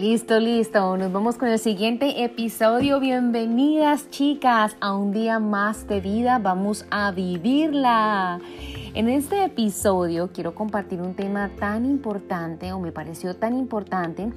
Listo, listo. Nos vamos con el siguiente episodio. Bienvenidas chicas a un día más de vida. Vamos a vivirla. En este episodio quiero compartir un tema tan importante o me pareció tan importante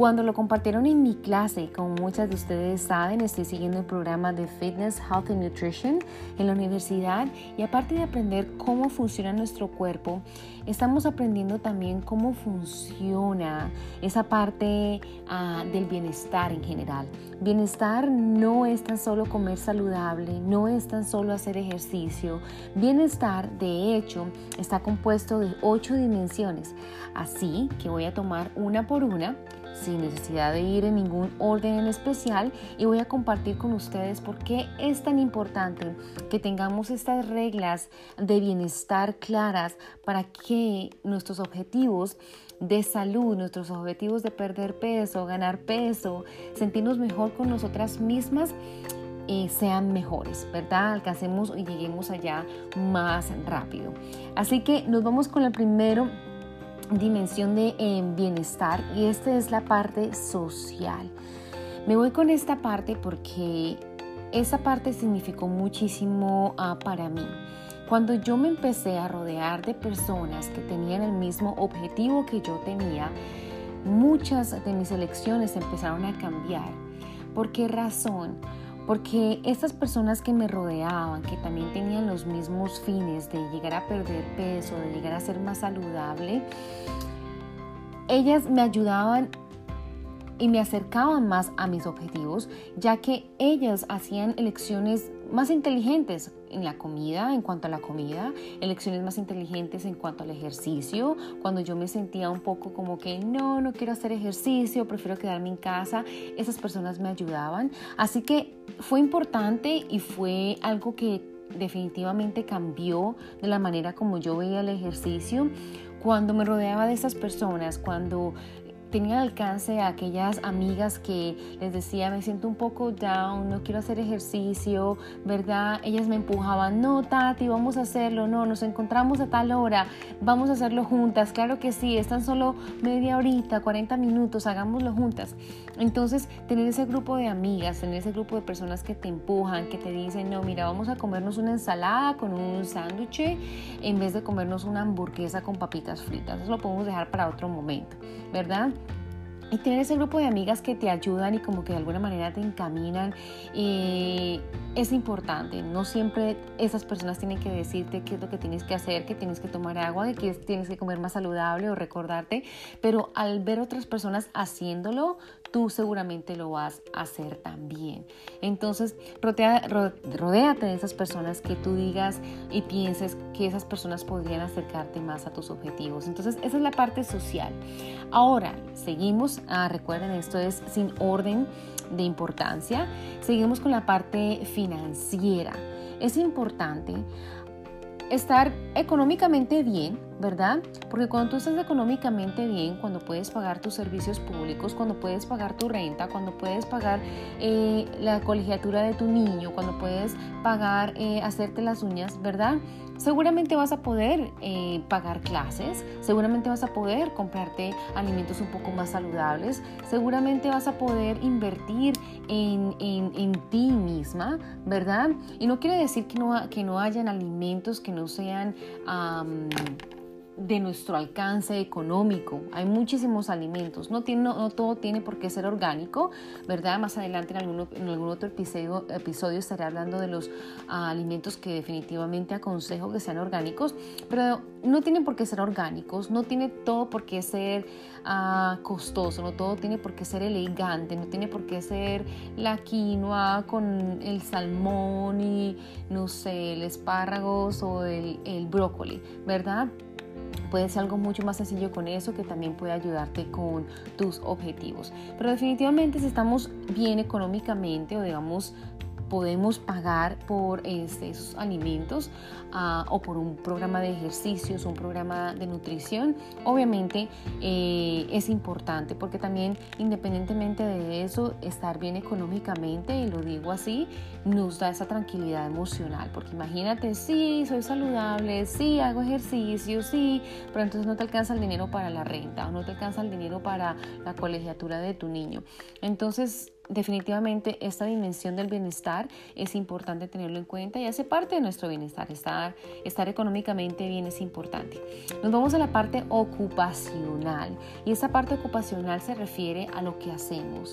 cuando lo compartieron en mi clase, como muchas de ustedes saben, estoy siguiendo el programa de Fitness, Health and Nutrition en la universidad y aparte de aprender cómo funciona nuestro cuerpo, estamos aprendiendo también cómo funciona esa parte ah, del bienestar en general. Bienestar no es tan solo comer saludable, no es tan solo hacer ejercicio. Bienestar, de hecho, está compuesto de ocho dimensiones. Así que voy a tomar una por una sin necesidad de ir en ningún orden en especial y voy a compartir con ustedes por qué es tan importante que tengamos estas reglas de bienestar claras para que nuestros objetivos de salud, nuestros objetivos de perder peso, ganar peso, sentirnos mejor con nosotras mismas, eh, sean mejores, ¿verdad? Alcancemos y lleguemos allá más rápido. Así que nos vamos con el primero dimensión de eh, bienestar y esta es la parte social. Me voy con esta parte porque esa parte significó muchísimo ah, para mí. Cuando yo me empecé a rodear de personas que tenían el mismo objetivo que yo tenía, muchas de mis elecciones empezaron a cambiar. ¿Por qué razón? Porque estas personas que me rodeaban, que también tenían los mismos fines de llegar a perder peso, de llegar a ser más saludable, ellas me ayudaban y me acercaban más a mis objetivos, ya que ellas hacían elecciones más inteligentes en la comida, en cuanto a la comida, elecciones más inteligentes en cuanto al ejercicio, cuando yo me sentía un poco como que no, no quiero hacer ejercicio, prefiero quedarme en casa, esas personas me ayudaban. Así que fue importante y fue algo que definitivamente cambió de la manera como yo veía el ejercicio cuando me rodeaba de esas personas, cuando tenía alcance a aquellas amigas que les decía, me siento un poco down, no quiero hacer ejercicio, ¿verdad? Ellas me empujaban, no, Tati, vamos a hacerlo, no, nos encontramos a tal hora, vamos a hacerlo juntas, claro que sí, están solo media horita, 40 minutos, hagámoslo juntas. Entonces, tener ese grupo de amigas, tener ese grupo de personas que te empujan, que te dicen, no, mira, vamos a comernos una ensalada con un sándwich en vez de comernos una hamburguesa con papitas fritas. Eso lo podemos dejar para otro momento, ¿verdad? Y tener ese grupo de amigas que te ayudan y como que de alguna manera te encaminan eh, es importante. No siempre esas personas tienen que decirte qué es lo que tienes que hacer, que tienes que tomar agua, que tienes que comer más saludable o recordarte, pero al ver otras personas haciéndolo, tú seguramente lo vas a hacer también. Entonces, rodéate de esas personas que tú digas y pienses que esas personas podrían acercarte más a tus objetivos. Entonces, esa es la parte social. Ahora, seguimos, ah, recuerden, esto es sin orden de importancia. Seguimos con la parte financiera. Es importante estar económicamente bien, ¿verdad? Porque cuando tú estás económicamente bien, cuando puedes pagar tus servicios públicos, cuando puedes pagar tu renta, cuando puedes pagar eh, la colegiatura de tu niño, cuando puedes pagar, eh, hacerte las uñas, ¿verdad? Seguramente vas a poder eh, pagar clases, seguramente vas a poder comprarte alimentos un poco más saludables, seguramente vas a poder invertir en, ti misma, ¿verdad? Y no quiere decir que no, que no hayan alimentos que no sean de nuestro alcance económico. Hay muchísimos alimentos, no, tiene, todo tiene por qué ser orgánico, ¿verdad? Más adelante en algún, en algún otro episodio, episodio estaré hablando de los ah, alimentos que definitivamente aconsejo que sean orgánicos, pero no tienen por qué ser orgánicos, no tiene todo por qué ser ah, costoso, no todo tiene por qué ser elegante, no tiene por qué ser la quinoa con el salmón y no sé, el espárragos o el, el brócoli, ¿verdad? Puede ser algo mucho más sencillo con eso que también puede ayudarte con tus objetivos. Pero definitivamente si estamos bien económicamente o digamos podemos pagar por este, esos alimentos ah, o por un programa de ejercicios, un programa de nutrición, obviamente eh, es importante porque también independientemente de eso, estar bien económicamente, y lo digo así, nos da esa tranquilidad emocional, porque imagínate, sí, soy saludable, sí, hago ejercicio, sí, pero entonces no te alcanza el dinero para la renta o no te alcanza el dinero para la colegiatura de tu niño. Entonces, definitivamente esta dimensión del bienestar es importante tenerlo en cuenta y hace parte de nuestro bienestar. Estar, estar económicamente bien es importante. Nos vamos a la parte ocupacional y esa parte ocupacional se refiere a lo que hacemos.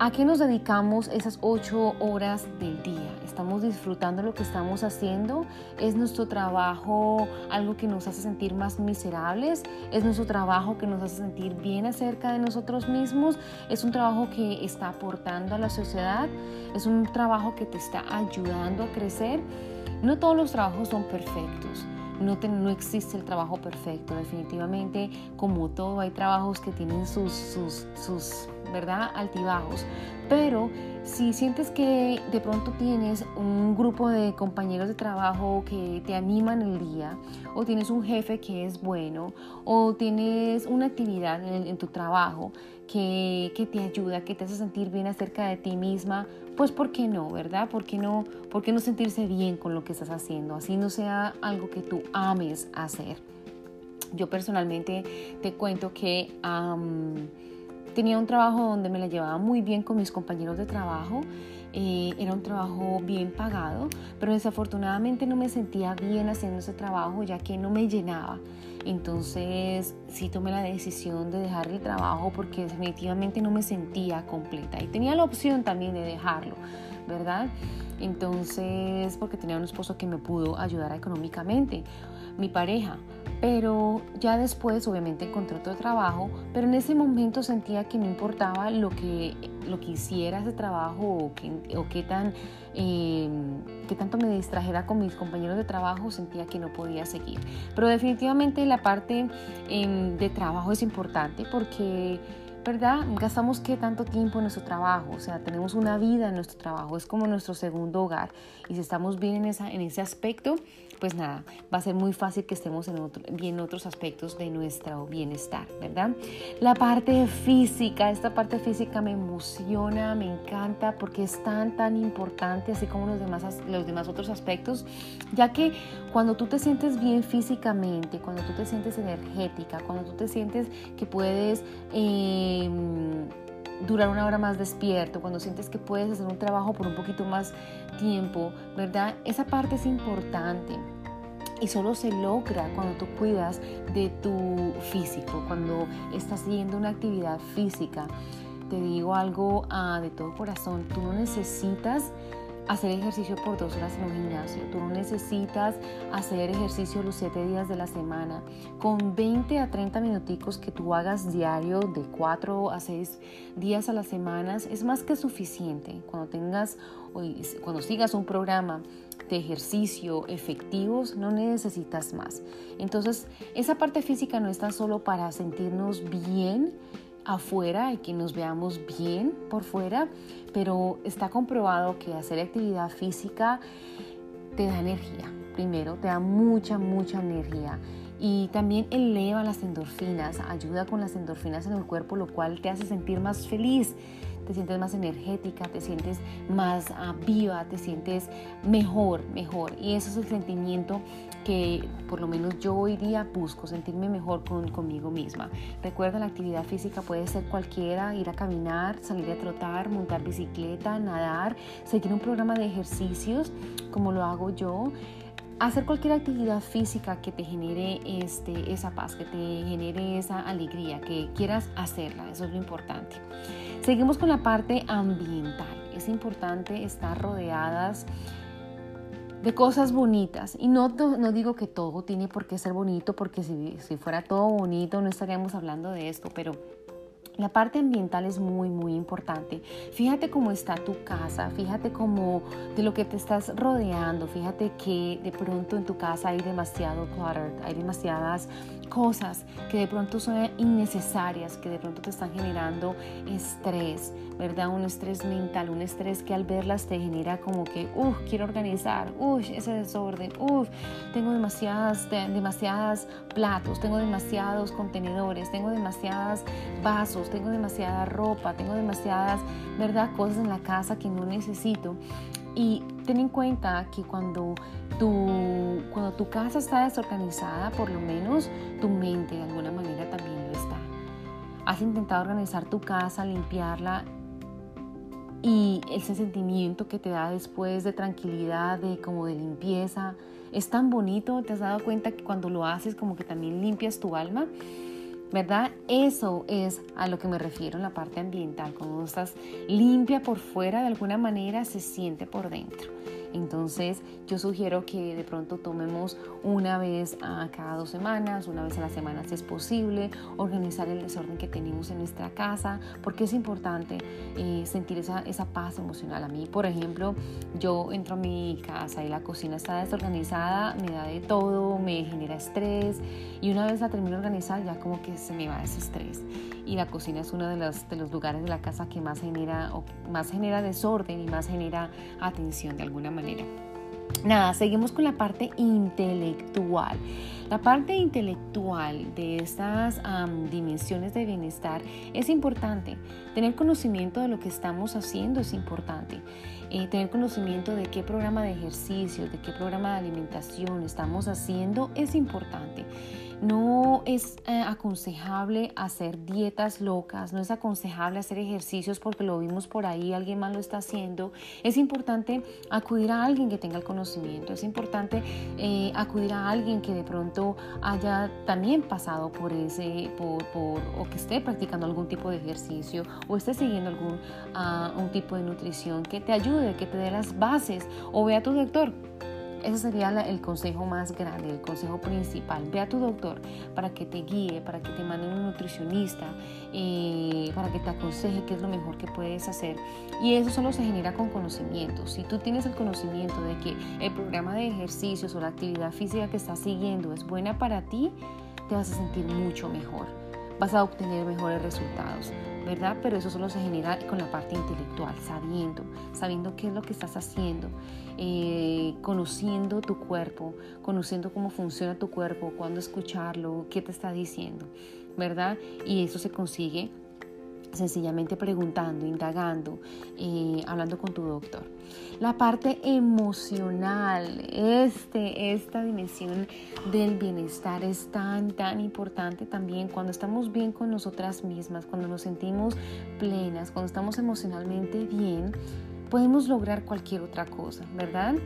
¿A qué nos dedicamos esas ocho horas del día? ¿Estamos disfrutando lo que estamos haciendo? ¿Es nuestro trabajo algo que nos hace sentir más miserables? ¿Es nuestro trabajo que nos hace sentir bien acerca de nosotros mismos? ¿Es un trabajo que está aportando a la sociedad? ¿Es un trabajo que te está ayudando a crecer? No todos los trabajos son perfectos. No, no, existe el trabajo perfecto, definitivamente, como todo, hay trabajos que tienen sus, sus, sus ¿verdad? Altibajos. Pero si sientes que de pronto tienes un grupo de compañeros de trabajo que te animan el día, o tienes un jefe que es bueno, o tienes una actividad en, tu trabajo que, que, te ayuda, que te hace sentir bien acerca de ti misma, pues ¿por qué no, verdad? ¿Por qué no, por qué no sentirse bien con lo que estás haciendo? Así no sea algo que tú ames hacer. Yo personalmente te cuento que... Tenía un trabajo donde me la llevaba muy bien con mis compañeros de trabajo. Eh, era un trabajo bien pagado, pero desafortunadamente no me sentía bien haciendo ese trabajo ya que no me llenaba. Entonces sí tomé la decisión de dejar el trabajo porque definitivamente no me sentía completa y tenía la opción también de dejarlo, ¿verdad? Entonces, porque tenía un esposo que me pudo ayudar económicamente, mi pareja. Pero ya después obviamente encontré otro trabajo, pero en ese momento sentía que no importaba lo que, lo que hiciera ese trabajo o, o qué, tan, eh, qué tanto me distrajera con mis compañeros de trabajo, sentía que no podía seguir. Pero definitivamente la parte em, de trabajo es importante porque ¿verdad? Gastamos qué tanto tiempo en nuestro trabajo, o sea, tenemos una vida en nuestro trabajo, es como nuestro segundo hogar. Y si estamos bien en, esa, en ese aspecto, pues nada, va a ser muy fácil que estemos en otro, bien en otros aspectos de nuestro bienestar, ¿verdad? La parte física, esta parte física me emociona, me encanta porque es tan, tan importante, así como los demás, los demás otros aspectos, ya que cuando tú te sientes bien físicamente, cuando tú te sientes energética, cuando tú te sientes que puedes... Eh, durar una hora más despierto, cuando sientes que puedes hacer un trabajo por un poquito más tiempo, ¿verdad? Esa parte es importante. Y solo se logra cuando tú cuidas de tu físico, cuando estás siguiendo una actividad física. Te digo algo ah, de todo corazón, tú no necesitas hacer ejercicio por dos horas en un gimnasio. Tú no necesitas hacer ejercicio los siete días de la semana. Con 20 a 30 minuticos que tú hagas diario de 4 a 6 días a las semanas es más que suficiente. Cuando tengas, cuando sigas un programa de ejercicio efectivos, no necesitas más. Entonces, esa parte física no está solo para sentirnos bien, afuera y que nos veamos bien por fuera, pero está comprobado que hacer actividad física te da energía. Primero, te da mucha, mucha energía. Y también eleva las endorfinas, ayuda con las endorfinas en el cuerpo, lo cual te hace sentir más feliz te sientes más energética, te sientes más ah, viva, te sientes mejor, mejor. Y ese es el sentimiento que por lo menos yo hoy día busco, sentirme mejor con, conmigo misma. Recuerda, la actividad física puede ser cualquiera, ir a caminar, salir a trotar, montar bicicleta, nadar, seguir un programa de ejercicios como lo hago yo hacer cualquier actividad física que te genere este, esa paz, que te genere esa alegría, que quieras hacerla, eso es lo importante. Seguimos con la parte ambiental. Es importante estar rodeadas de cosas bonitas. Y no, no digo que todo tiene por qué ser bonito, porque si, si fuera todo bonito no estaríamos hablando de esto, pero La parte ambiental es muy, muy importante. Fíjate cómo está tu casa, fíjate cómo de lo que te estás rodeando, fíjate que de pronto en tu casa hay demasiado clutter, hay demasiadas cosas que de pronto son innecesarias, que de pronto te están generando estrés, ¿verdad? Un estrés mental, un estrés que al verlas te genera como que, uff, quiero organizar, uff, ese desorden, uff, tengo demasiadas, demasiadas platos, tengo demasiados contenedores, tengo demasiadas vasos, tengo demasiada ropa, tengo demasiadas, ¿verdad? Cosas en la casa que no necesito. Y ten en cuenta que cuando tu, cuando tu casa está desorganizada, por lo menos tu mente de alguna manera también lo está. Has intentado organizar tu casa, limpiarla y ese sentimiento que te da después de tranquilidad, de como de limpieza, es tan bonito, te has dado cuenta que cuando lo haces como que también limpias tu alma. ¿Verdad? Eso es a lo que me refiero en la parte ambiental. Cuando estás limpia por fuera, de alguna manera se siente por dentro. Entonces yo sugiero que de pronto tomemos una vez a cada dos semanas, una vez a la semana si es posible, organizar el desorden que tenemos en nuestra casa, porque es importante eh, sentir esa, esa paz emocional. A mí, por ejemplo, yo entro a mi casa y la cocina está desorganizada, me da de todo, me genera estrés y una vez la termino de organizar ya como que se me va ese estrés. Y la cocina es uno de los, de los lugares de la casa que más genera, más genera desorden y más genera atención de alguna manera. Nada, seguimos con la parte intelectual. La parte intelectual de estas dimensiones de bienestar es importante. Tener conocimiento de lo que estamos haciendo es importante. Eh, tener conocimiento de qué programa de ejercicio, de qué programa de alimentación estamos haciendo es importante. No es eh, aconsejable hacer dietas locas, no es aconsejable hacer ejercicios porque lo vimos por ahí, alguien más lo está haciendo. Es importante acudir a alguien que tenga el conocimiento, es importante eh, acudir a alguien que de pronto haya también pasado por ese, por, o que esté practicando algún tipo de ejercicio o esté siguiendo algún uh, un tipo de nutrición que te ayude, que te dé las bases o ve a tu doctor ese sería el consejo más grande, el consejo principal. Ve a tu doctor para que te guíe, para que te mande un nutricionista, eh, para que te aconseje qué es lo mejor que puedes hacer. Y eso solo se genera con conocimiento. Si tú tienes el conocimiento de que el programa de ejercicios o la actividad física que estás siguiendo es buena para ti, te vas a sentir mucho mejor. Vas a obtener mejores resultados. ¿verdad? Pero eso solo se genera con la parte intelectual, sabiendo, sabiendo qué es lo que estás haciendo, eh, conociendo tu cuerpo, conociendo cómo funciona tu cuerpo, cuándo escucharlo, qué te está diciendo, ¿verdad? Y eso se consigue sencillamente preguntando, indagando, eh, hablando con tu doctor. La parte emocional, este, esta dimensión del bienestar es tan, tan importante también cuando estamos bien con nosotras mismas, cuando nos sentimos plenas, cuando estamos emocionalmente bien, podemos lograr cualquier otra cosa, ¿verdad?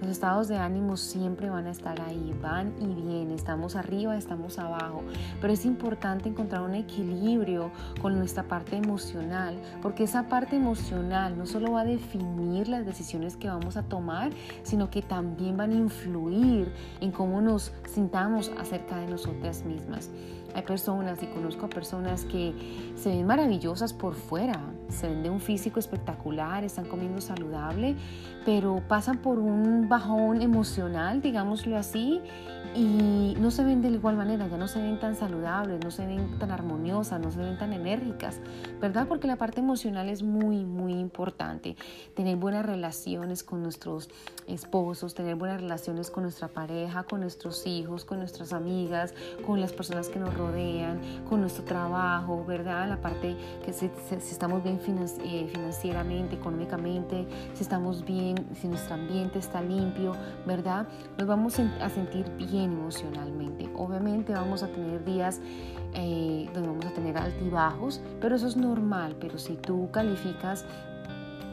Los estados de ánimo siempre van a estar ahí, van y vienen, estamos arriba, estamos abajo, pero es importante encontrar un equilibrio con nuestra parte emocional, porque esa parte emocional no solo va a definir las decisiones que vamos a tomar, sino que también van a influir en cómo nos sintamos acerca de nosotras mismas. Hay personas, y conozco a personas que se ven maravillosas por fuera, se ven de un físico espectacular, están comiendo saludable, pero pasan por un bajón emocional, digámoslo así, y no se ven de igual manera, ya no se ven tan saludables, no se ven tan armoniosas, no se ven tan enérgicas, ¿verdad? Porque la parte emocional es muy, muy importante. Tener buenas relaciones con nuestros esposos, tener buenas relaciones con nuestra pareja, con nuestros hijos, con nuestras amigas, con las personas que nos rodean, con nuestro trabajo, ¿verdad? La parte que si, estamos bien eh, financieramente, económicamente, si estamos bien, si nuestro ambiente está limpio, ¿verdad? Nos vamos a sentir bien emocionalmente. Obviamente vamos a tener días eh, donde vamos a tener altibajos, pero eso es normal. Pero si tú calificas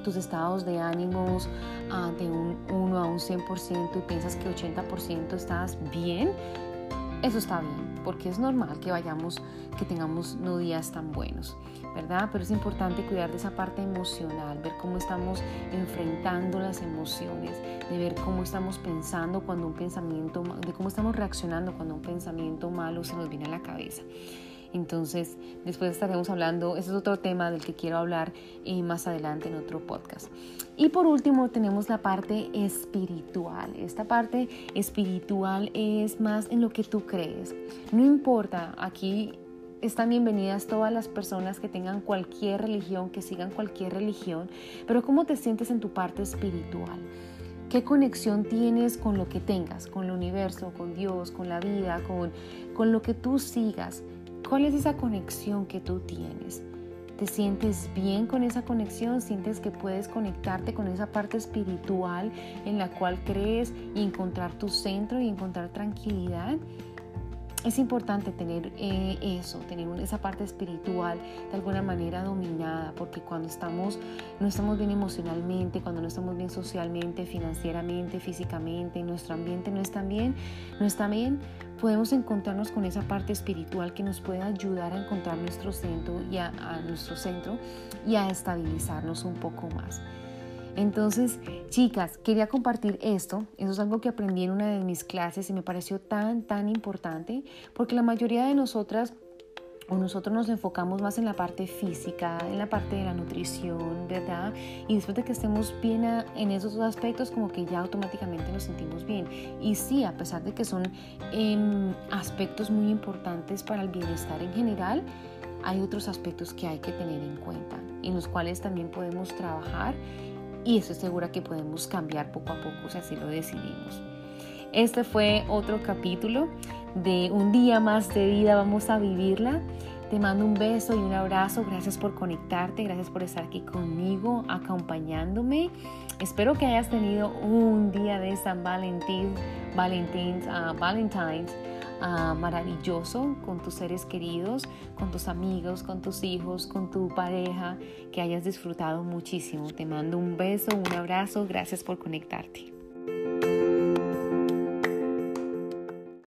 tus estados de ánimos ah, de un 1 a un 100% y piensas que 80% estás bien, eso está bien, porque es normal que vayamos, que tengamos no días tan buenos. ¿verdad? Pero es importante cuidar de esa parte emocional, ver cómo estamos enfrentando las emociones, de ver cómo estamos pensando cuando un pensamiento, de cómo estamos reaccionando cuando un pensamiento malo se nos viene a la cabeza. Entonces, después estaremos hablando, ese es otro tema del que quiero hablar eh, más adelante en otro podcast. Y por último tenemos la parte espiritual. Esta parte espiritual es más en lo que tú crees. No importa, aquí están bienvenidas todas las personas que tengan cualquier religión, que sigan cualquier religión, pero ¿cómo te sientes en tu parte espiritual? ¿Qué conexión tienes con lo que tengas, con el universo, con Dios, con la vida, con, con lo que tú sigas? ¿Cuál es esa conexión que tú tienes? ¿Te sientes bien con esa conexión? ¿Sientes que puedes conectarte con esa parte espiritual en la cual crees y encontrar tu centro y encontrar tranquilidad? Es importante tener eh, eso, tener esa parte espiritual de alguna manera dominada, porque cuando estamos, no estamos bien emocionalmente, cuando no estamos bien socialmente, financieramente, físicamente, nuestro ambiente no está bien, no está bien, podemos encontrarnos con esa parte espiritual que nos puede ayudar a encontrar nuestro centro y a nuestro centro y a estabilizarnos un poco más. Entonces, chicas, quería compartir esto. Eso es algo que aprendí en una de mis clases y me pareció tan, tan importante porque la mayoría de nosotras o nosotros nos enfocamos más en la parte física, en la parte de la nutrición, ¿verdad? Y después de que estemos bien en esos aspectos, como que ya automáticamente nos sentimos bien. Y sí, a pesar de que son em, aspectos muy importantes para el bienestar en general, hay otros aspectos que hay que tener en cuenta, en los cuales también podemos trabajar y estoy segura que podemos cambiar poco a poco si así lo decidimos. Este fue otro capítulo de Un día más de vida, vamos a vivirla. Te mando un beso y un abrazo. Gracias por conectarte, gracias por estar aquí conmigo, acompañándome. Espero que hayas tenido un día de San Valentín, Valentines, uh, Valentine's Ah, maravilloso con tus seres queridos, con tus amigos, con tus hijos, con tu pareja, que hayas disfrutado muchísimo. Te mando un beso, un abrazo, gracias por conectarte.